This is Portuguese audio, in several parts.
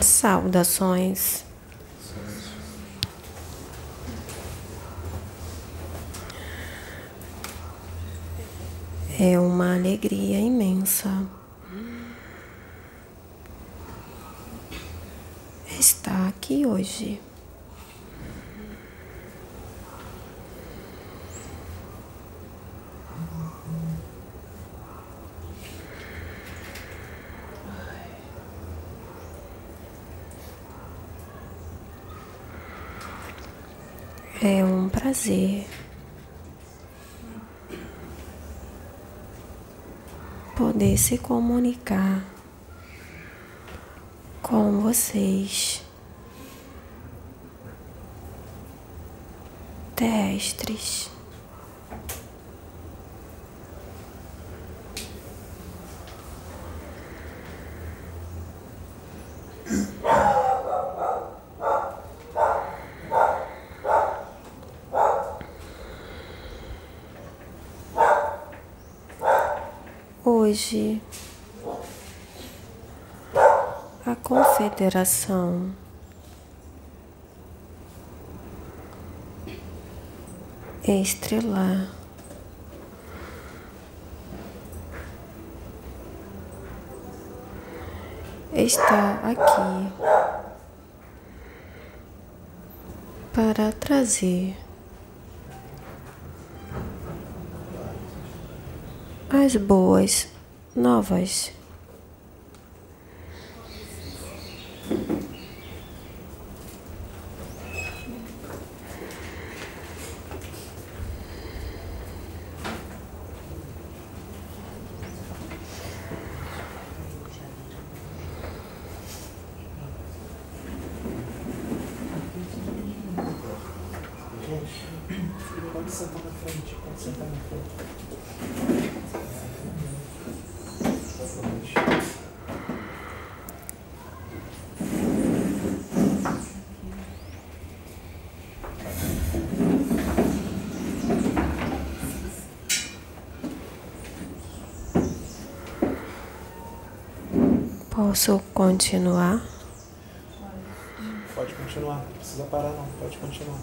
Saudações. É uma alegria imensa estar aqui hoje. É um prazer poder se comunicar com vocês, terrestres. Hoje, a Confederação. Estrelar. Está aqui. Para trazer as boas novas. Pode sentar na frente, pode sentar na frente. Posso continuar? Pode continuar, não precisa parar não, pode continuar.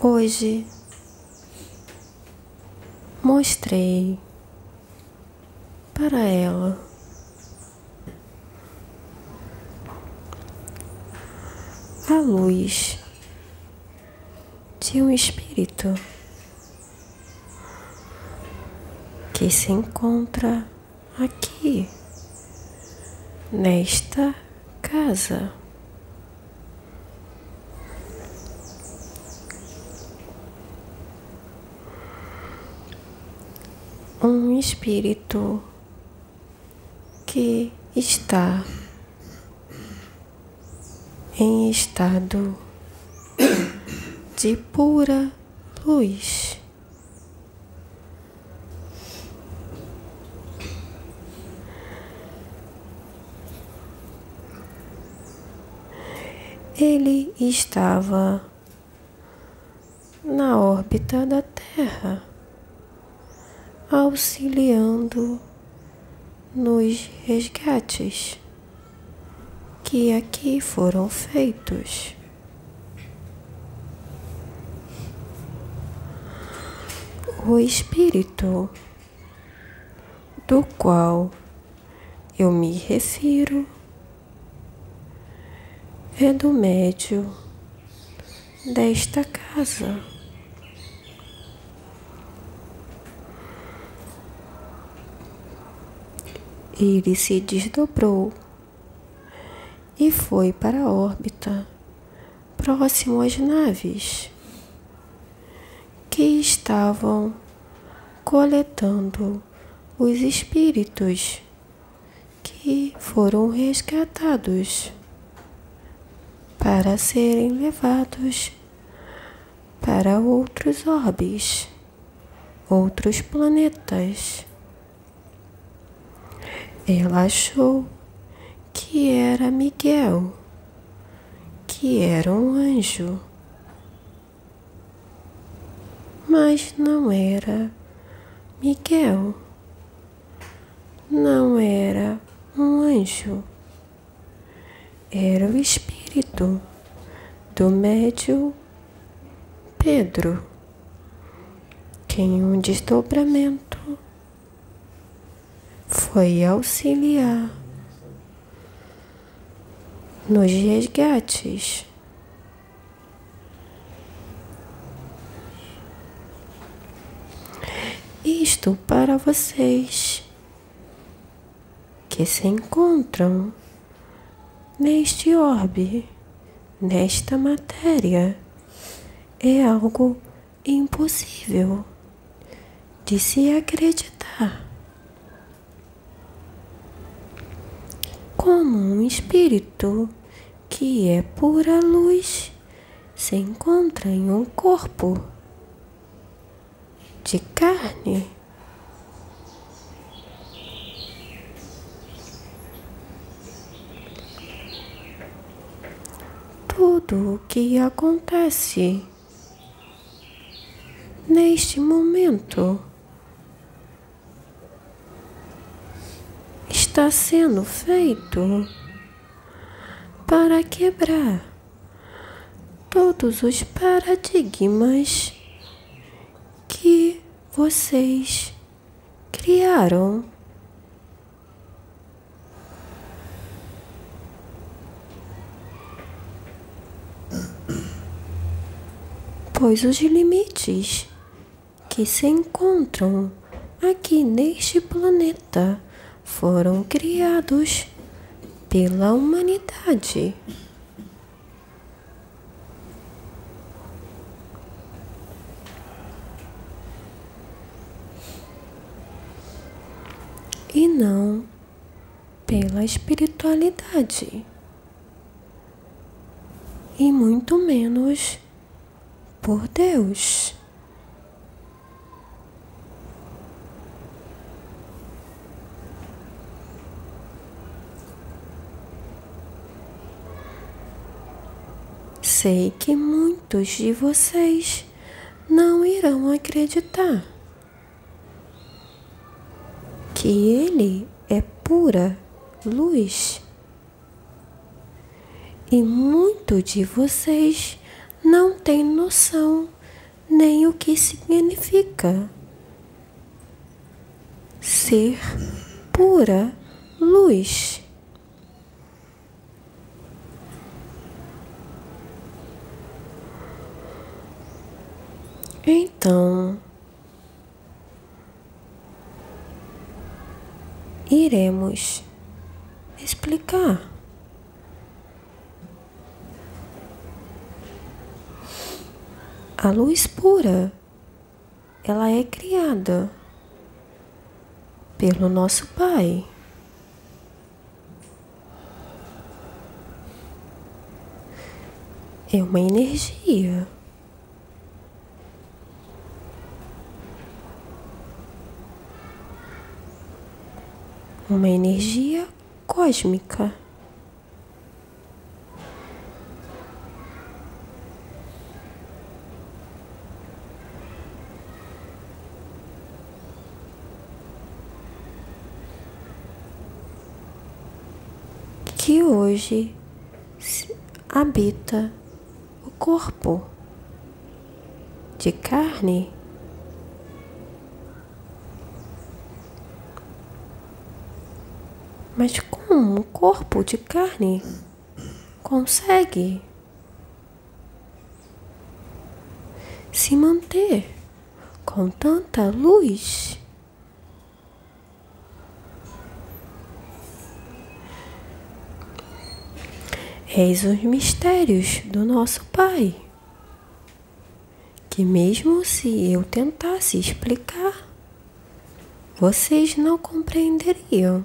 Hoje mostrei para ela a luz de um espírito que se encontra aqui nesta casa. um espírito que está em estado de pura luz. Ele estava na órbita da Terra auxiliando nos resgates que aqui foram feitos. O espírito do qual eu me refiro é do médio desta casa. Ele se desdobrou e foi para a órbita próximo às naves que estavam coletando os espíritos que foram resgatados para serem levados para outros orbes, outros planetas. Ela achou que era Miguel, que era um anjo, mas não era Miguel. não era um anjo, era o espírito do médio Pedro, que em um desdobramento foi auxiliar nos resgates. Isto para vocês que se encontram neste orbe, nesta matéria, é algo impossível de se acreditar. Como um espírito que é pura luz se encontra em um corpo de carne. Tudo o que acontece neste momento está sendo feito para quebrar todos os paradigmas que vocês criaram. Pois os limites que se encontram aqui neste planeta foram criados pela humanidade. E não pela espiritualidade, e muito menos por Deus. Sei que muitos de vocês não irão acreditar que Ele é pura luz. E muito de vocês não tem noção nem o que significa ser pura luz. Então, iremos explicar. A luz pura, ela é criada pelo nosso Pai. É uma energia. uma energia cósmica. Que hoje habita o corpo de carne Mas como um corpo de carne consegue se manter com tanta luz? Eis os mistérios do nosso Pai, que mesmo se eu tentasse explicar, vocês não compreenderiam.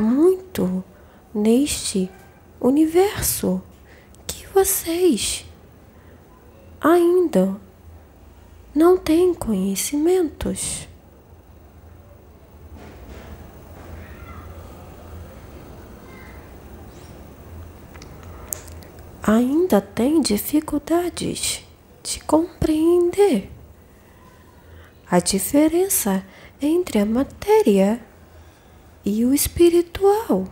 muito neste universo que vocês ainda não têm conhecimentos. Ainda tem dificuldades de compreender a diferença entre a matéria e o espiritual.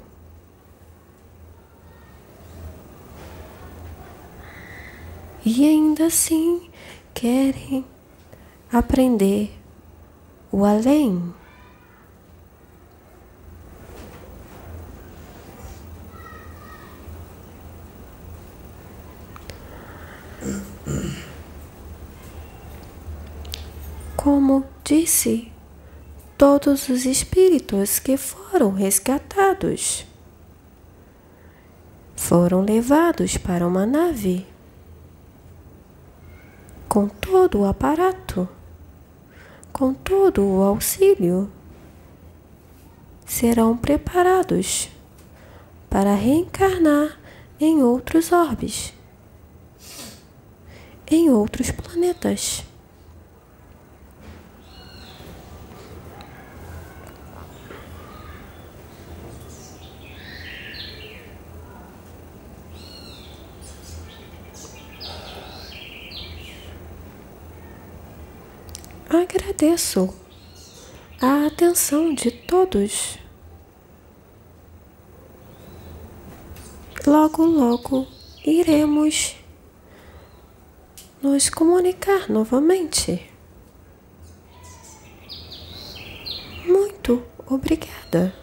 E ainda assim querem aprender o além. Como disse, todos os espíritos que foram resgatados foram levados para uma nave com todo o aparato, com todo o auxílio, serão preparados para reencarnar em outros orbes, em outros planetas. Agradeço a atenção de todos. Logo, logo iremos nos comunicar novamente. Muito obrigada.